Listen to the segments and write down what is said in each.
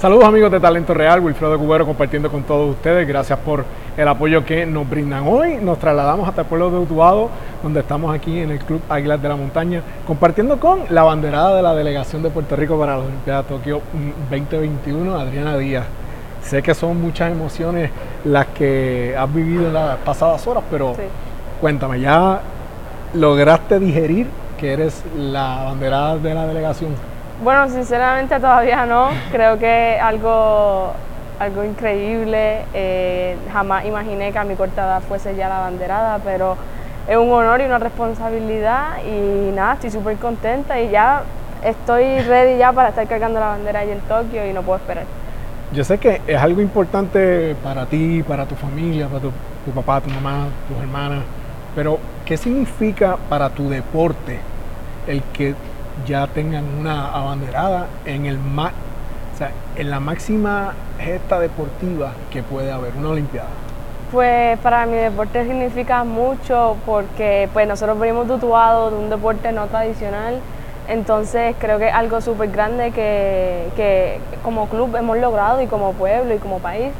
Saludos amigos de Talento Real, Wilfredo Cubero compartiendo con todos ustedes. Gracias por el apoyo que nos brindan hoy. Nos trasladamos hasta el pueblo de Utuado, donde estamos aquí en el Club Águilas de la Montaña, compartiendo con la banderada de la delegación de Puerto Rico para la Olimpiada Tokio 2021, Adriana Díaz. Sé que son muchas emociones las que has vivido en las pasadas horas, pero cuéntame, ¿ya lograste digerir que eres la banderada de la delegación? Bueno, sinceramente todavía no. Creo que algo, algo increíble. Eh, jamás imaginé que a mi corta edad fuese ya la banderada, pero es un honor y una responsabilidad y nada, estoy súper contenta y ya estoy ready ya para estar cargando la bandera ahí en Tokio y no puedo esperar. Yo sé que es algo importante para ti, para tu familia, para tu, tu papá, tu mamá, tus hermanas, pero ¿qué significa para tu deporte el que ya tengan una abanderada en, el en la máxima gesta deportiva que puede haber, una Olimpiada? Pues para mi deporte significa mucho porque pues nosotros venimos de de un deporte no tradicional, entonces creo que es algo súper grande que, que, como club hemos logrado y como pueblo y como país.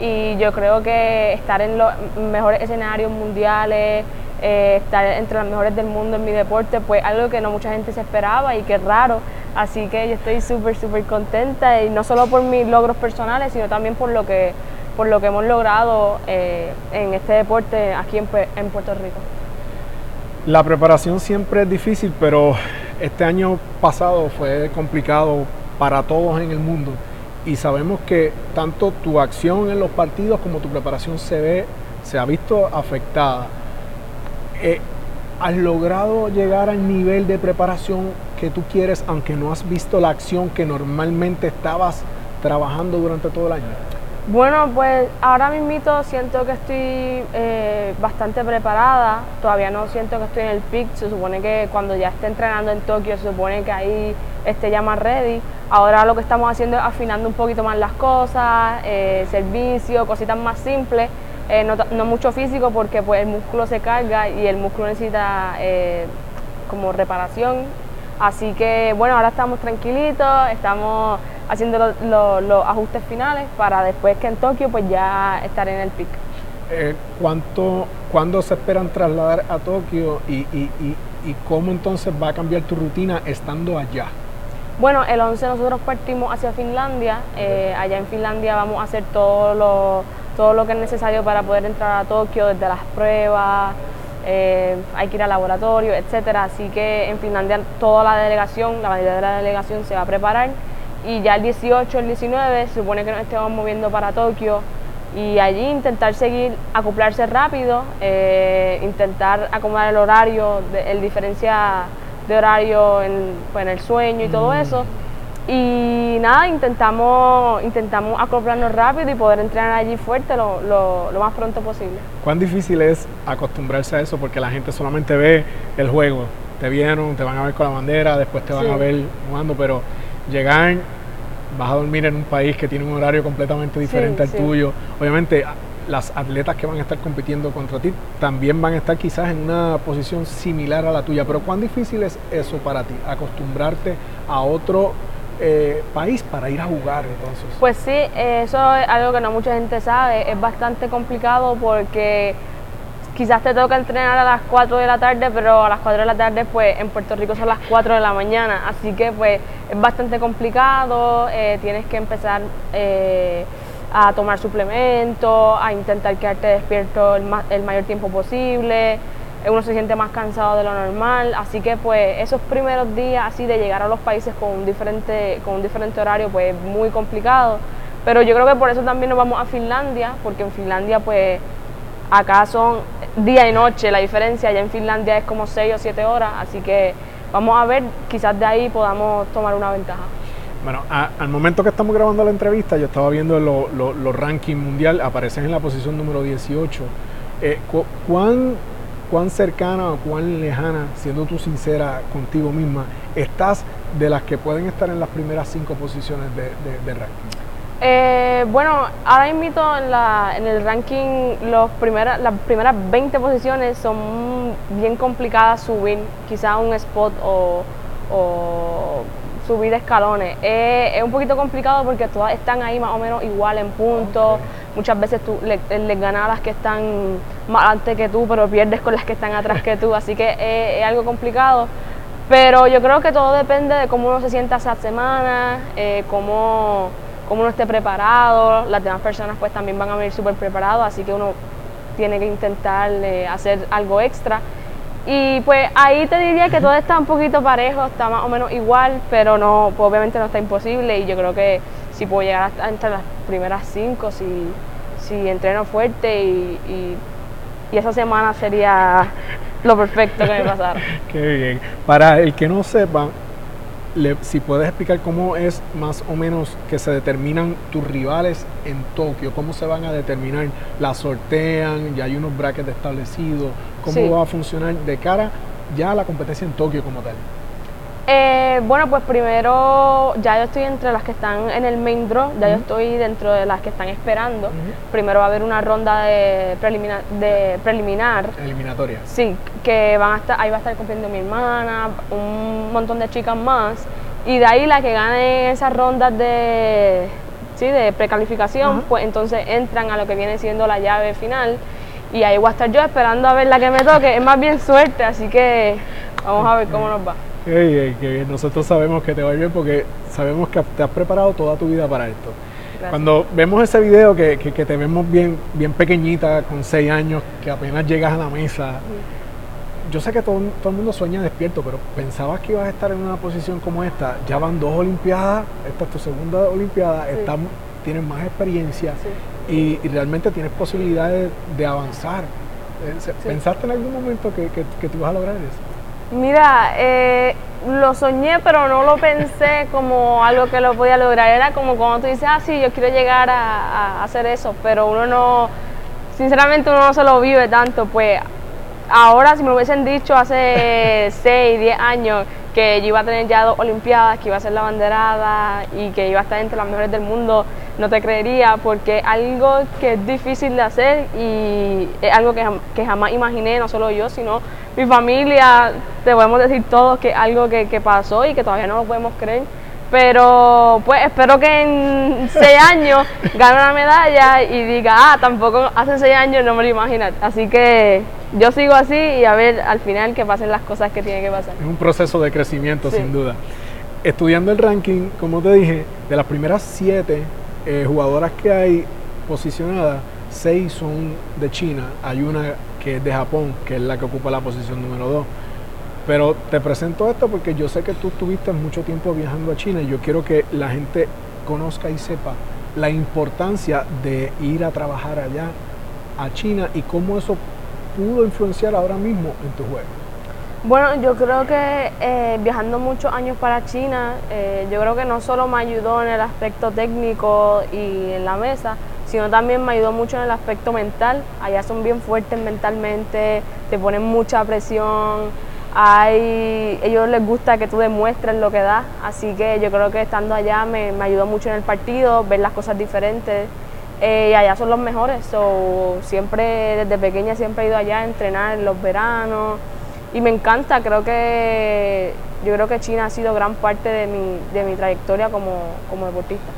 Y yo creo que estar en los mejores escenarios mundiales, eh, estar entre las mejores del mundo en mi deporte, pues algo que no mucha gente se esperaba y que es raro. Así que yo estoy súper, súper contenta y no solo por mis logros personales, sino también por lo que, por lo que hemos logrado eh, en este deporte aquí en, en Puerto Rico. La preparación siempre es difícil, pero este año pasado fue complicado para todos en el mundo y sabemos que tanto tu acción en los partidos como tu preparación se ve, se ha visto afectada. Eh, ¿has logrado llegar al nivel de preparación que tú quieres, aunque no has visto la acción que normalmente estabas trabajando durante todo el año? Bueno, pues ahora mismo siento que estoy eh, bastante preparada, todavía no siento que estoy en el pic, se supone que cuando ya esté entrenando en Tokio se supone que ahí esté ya más ready. Ahora lo que estamos haciendo es afinando un poquito más las cosas, eh, servicio, cositas más simples eh, no, mucho físico porque pues el músculo se carga y el músculo necesita eh, como reparación. Así que bueno, ahora estamos tranquilitos, estamos haciendo los ajustes finales para después que en Tokio pues ya estar en el pic. Eh, ¿cuánto, ¿Cuándo se esperan trasladar a Tokio y, y, cómo entonces va a cambiar tu rutina estando allá? Bueno, el 11 nosotros partimos hacia Finlandia. allá en Finlandia vamos a hacer todos los todo lo que es necesario para poder entrar a Tokio, desde las pruebas, eh, hay que ir al laboratorio, etcétera. Así que en Finlandia toda la delegación, la mayoría de la delegación se va a preparar y ya el 18, el 19 se supone que nos estemos moviendo para Tokio y allí intentar seguir, acoplarse rápido, eh, intentar acomodar el horario, el diferencia de horario en, pues, en el sueño y todo mm. eso y nada, intentamos, intentamos acoplarnos rápido y poder entrenar allí fuerte lo, lo, más pronto posible. ¿Cuán difícil es acostumbrarse a eso? Porque la gente solamente ve el juego. Te vieron, te van a ver con la bandera, después te van a ver jugando, pero llegar, vas a dormir en un país que tiene un horario completamente diferente al tuyo. Obviamente, las atletas que van a estar compitiendo contra ti también van a estar quizás en una posición similar a la tuya, pero ¿cuán difícil es eso para ti? Acostumbrarte a otro eh, país para ir a jugar entonces? Pues sí, eso es algo que no mucha gente sabe, es bastante complicado porque quizás te toca entrenar a las 4 de la tarde, pero a las 4 de la tarde pues en Puerto Rico son las 4 de la mañana, así que pues es bastante complicado, eh, tienes que empezar eh, a tomar suplementos, a intentar quedarte despierto el mayor tiempo posible, uno se siente más cansado de lo normal, así que pues esos primeros días así de llegar a los países con un diferente, con un diferente horario pues es muy complicado, pero yo creo que por eso también nos vamos a Finlandia, porque en Finlandia pues acá son día y noche la diferencia, allá en Finlandia es como 6 o 7 horas, así que vamos a ver, quizás de ahí podamos tomar una ventaja. Bueno, al momento que estamos grabando la entrevista, yo estaba viendo los rankings mundial, aparecen en la posición número 18. Eh, ¿Cuán cuán cercana o cuán lejana, siendo tú sincera contigo misma, estás de las que pueden estar en las primeras cinco posiciones de, de, ranking? Eh, bueno, ahora invito en, la, en el ranking los primeras, las primeras 20 posiciones son bien complicadas subir, quizá un spot o, subir escalones. es un poquito complicado porque todas están ahí más o menos igual en puntos. Muchas veces tú les le ganas a las que están más antes que tú, pero pierdes con las que están atrás que tú. Así que es, algo complicado. Pero yo creo que todo depende de cómo uno se sienta esa semana, eh, cómo, cómo uno esté preparado. Las demás personas pues también van a venir súper preparados, así que uno tiene que intentar eh, hacer algo extra. Y pues ahí te diría que todo está un poquito parejo, está más o menos igual, pero no, pues obviamente no está imposible y yo creo que si puedo llegar a entre las primeras cinco, si, si entreno fuerte y, y, esa semana sería lo perfecto que me pasara. Qué bien. Para el que no sepa, si puedes explicar cómo es más o menos que se determinan tus rivales en Tokio, cómo se van a determinar, la sortean, ya hay unos brackets establecidos, cómo va a funcionar de cara ya a la competencia en Tokio como tal. Eh, bueno, pues primero ya yo estoy entre las que están en el main draw, ya yo estoy dentro de las que están esperando. Primero va a haber una ronda de, preliminar, de preliminar. Eliminatoria. Sí, que van a estar, ahí va a estar cumpliendo mi hermana, un montón de chicas más. Y de ahí la que gane esas rondas de, sí, de precalificación, pues entonces entran a lo que viene siendo la llave final. Y ahí voy a estar yo esperando a ver la que me toque. Es más bien suerte, así que vamos a ver cómo nos va. Hey, qué bien. Nosotros sabemos que te va bien porque sabemos que te has preparado toda tu vida para esto. Cuando vemos ese video que, te vemos bien, bien pequeñita, con seis años, que apenas llegas a la mesa, yo sé que todo, todo, el mundo sueña despierto, pero pensabas que ibas a estar en una posición como esta. Ya van dos Olimpiadas, esta es tu segunda Olimpiada, tienes más experiencia y, realmente tienes posibilidades de avanzar. Eh, ¿Pensaste en algún momento que, que, que tú ibas a lograr eso? Mira, eh, lo soñé, pero no lo pensé como algo que lo podía lograr. Era como cuando tú dices, ah, sí, yo quiero llegar a, hacer eso, pero uno no, sinceramente uno no se lo vive tanto. Pues ahora, si me hubiesen dicho hace 6, 10 años que yo iba a tener ya dos Olimpiadas, que iba a ser la banderada y que iba a estar entre las mejores del mundo, no te creería, porque algo que es difícil de hacer y es algo que, que jamás imaginé, no solo yo, sino mi familia, te podemos decir todos que es algo que, pasó y que todavía no lo podemos creer. Pero pues espero que en seis años gane una medalla y diga, ah, tampoco hace seis años no me lo imaginé. Así que yo sigo así y a ver al final que pasen las cosas que tienen que pasar. Es un proceso de crecimiento sin duda. Estudiando el ranking, como te dije, de las primeras siete eh, jugadoras que hay posicionadas, seis son de China, hay una que es de Japón, que es la que ocupa la posición número 2. Pero te presento esto porque yo sé que tú estuviste mucho tiempo viajando a China y yo quiero que la gente conozca y sepa la importancia de ir a trabajar allá a China y cómo eso pudo influenciar ahora mismo en tu juego. Bueno, yo creo que eh, viajando muchos años para China, eh, yo creo que no solo me ayudó en el aspecto técnico y en la mesa, sino también me ayudó mucho en el aspecto mental. Allá son bien fuertes mentalmente, te ponen mucha presión, hay, ellos les gusta que tú demuestres lo que das, así que yo creo que estando allá me, ayudó mucho en el partido, ver las cosas diferentes. Eh, y allá son los mejores, so, siempre desde pequeña siempre he ido allá a entrenar en los veranos y me encanta, creo que yo creo que China ha sido gran parte de mi, de mi trayectoria como, como deportista.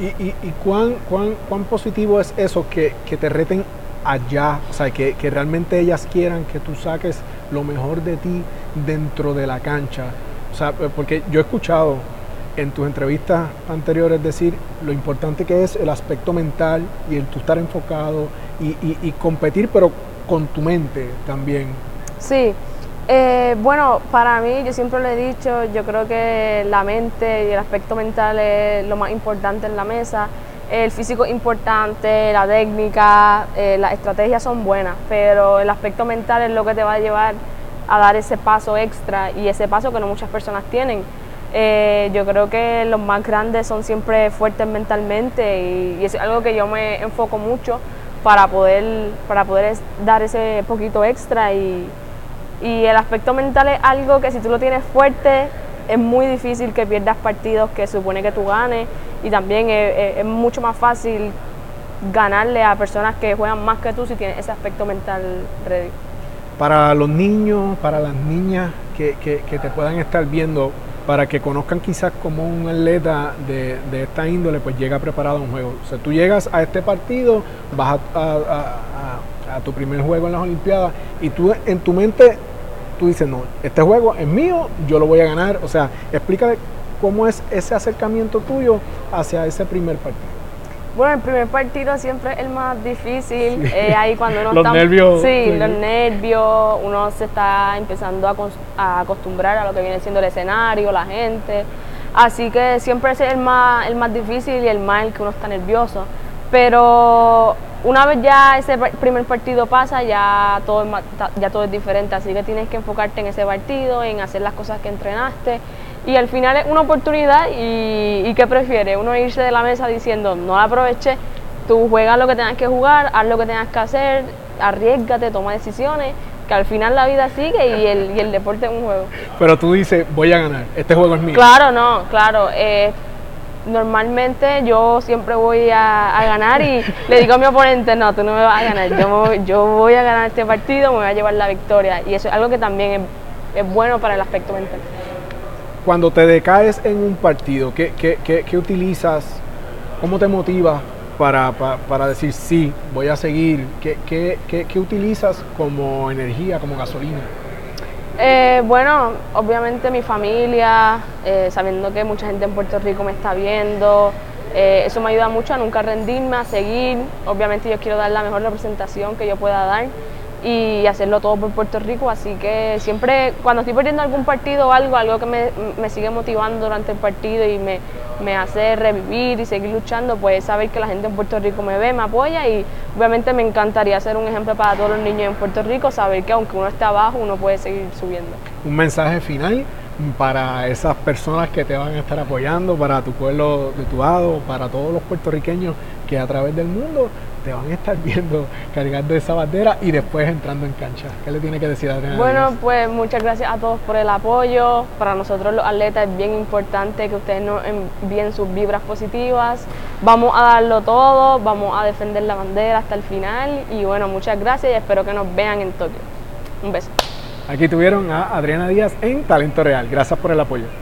¿Y, cuán, cuán, cuán, positivo es eso que, te reten allá? O sea, que, realmente ellas quieran que tú saques lo mejor de ti dentro de la cancha. O sea, eh, porque yo he escuchado en tus entrevistas anteriores decir lo importante que es el aspecto mental y el tú estar enfocado y, y competir, pero con tu mente también. Sí, eh, bueno, para mí, yo siempre lo he dicho, yo creo que la mente y el aspecto mental es lo más importante en la mesa. El físico es importante, la técnica, eh, las estrategias son buenas, pero el aspecto mental es lo que te va a llevar a dar ese paso extra y ese paso que no muchas personas tienen. Eh, yo creo que los más grandes son siempre fuertes mentalmente y, y es algo que yo me enfoco mucho para poder, para poder dar ese poquito extra y, y el aspecto mental es algo que si tú lo tienes fuerte, es muy difícil que pierdas partidos que supone que tú ganes y también es, mucho más fácil ganarle a personas que juegan más que tú si tienes ese aspecto mental ready. Para los niños, para las niñas que, que, te puedan estar viendo, para que conozcan quizás como un atleta de, de, esta índole pues llega preparado a un juego. O sea, tú llegas a este partido, vas a, a, tu primer juego en las Olimpiadas y tú en tu mente tú dices, no, este juego es mío, yo lo voy a ganar. O sea, explícale cómo es ese acercamiento tuyo hacia ese primer partido. Bueno, el primer partido siempre es el más difícil. Eh, ahí cuando uno los nervios. Sí, los nervios. Uno se está empezando a, acostumbrar a lo que viene siendo el escenario, la gente. Así que siempre es el más, el más difícil y el más el que uno está nervioso. Pero una vez ya ese primer partido pasa, ya todo, es, ya todo es diferente. Así que tienes que enfocarte en ese partido, en hacer las cosas que entrenaste y al final es una oportunidad y, y ¿qué prefiere? Uno irse de la mesa diciendo, no la aproveché, tú juegas lo que tengas que jugar, haz lo que tengas que hacer, arriesgate, toma decisiones, que al final la vida sigue y el, y el deporte es un juego. Pero tú dices, voy a ganar, este juego es mío. Claro, no, claro. Eh, normalmente yo siempre voy a, ganar y le digo a mi oponente, no, tú no me vas a ganar, yo, yo voy a ganar este partido, me voy a llevar la victoria. Y eso es algo que también es, es bueno para el aspecto mental. Cuando te decaes en un partido, ¿qué, qué, utilizas? ¿Cómo te motivas para, para, decir sí, voy a seguir? ¿Qué, qué utilizas como energía, como gasolina? Eh, bueno, obviamente mi familia, eh, sabiendo que mucha gente en Puerto Rico me está viendo, eh, eso me ayuda mucho a nunca rendirme, a seguir. Obviamente yo quiero dar la mejor representación que yo pueda dar y hacerlo todo por Puerto Rico. Así que siempre, cuando estoy perdiendo algún partido o algo, algo que me, sigue motivando durante el partido y me, me, hace revivir y seguir luchando, pues saber que la gente en Puerto Rico me ve, me apoya y obviamente me encantaría ser un ejemplo para todos los niños en Puerto Rico, saber que aunque uno esté abajo, uno puede seguir subiendo. Un mensaje final para esas personas que te van a estar apoyando, para tu pueblo de tu lado, para todos los puertorriqueños que a través del mundo te van a estar viendo cargando esa bandera y después entrando en cancha. ¿Qué le tiene que decir Adriana? Bueno, pues muchas gracias a todos por el apoyo. Para nosotros los atletas es bien importante que ustedes nos envíen sus vibras positivas. Vamos a darlo todo, vamos a defender la bandera hasta el final y bueno, muchas gracias y espero que nos vean en Tokio. Un beso. Aquí tuvieron a Adriana Díaz en Talento Real. Gracias por el apoyo.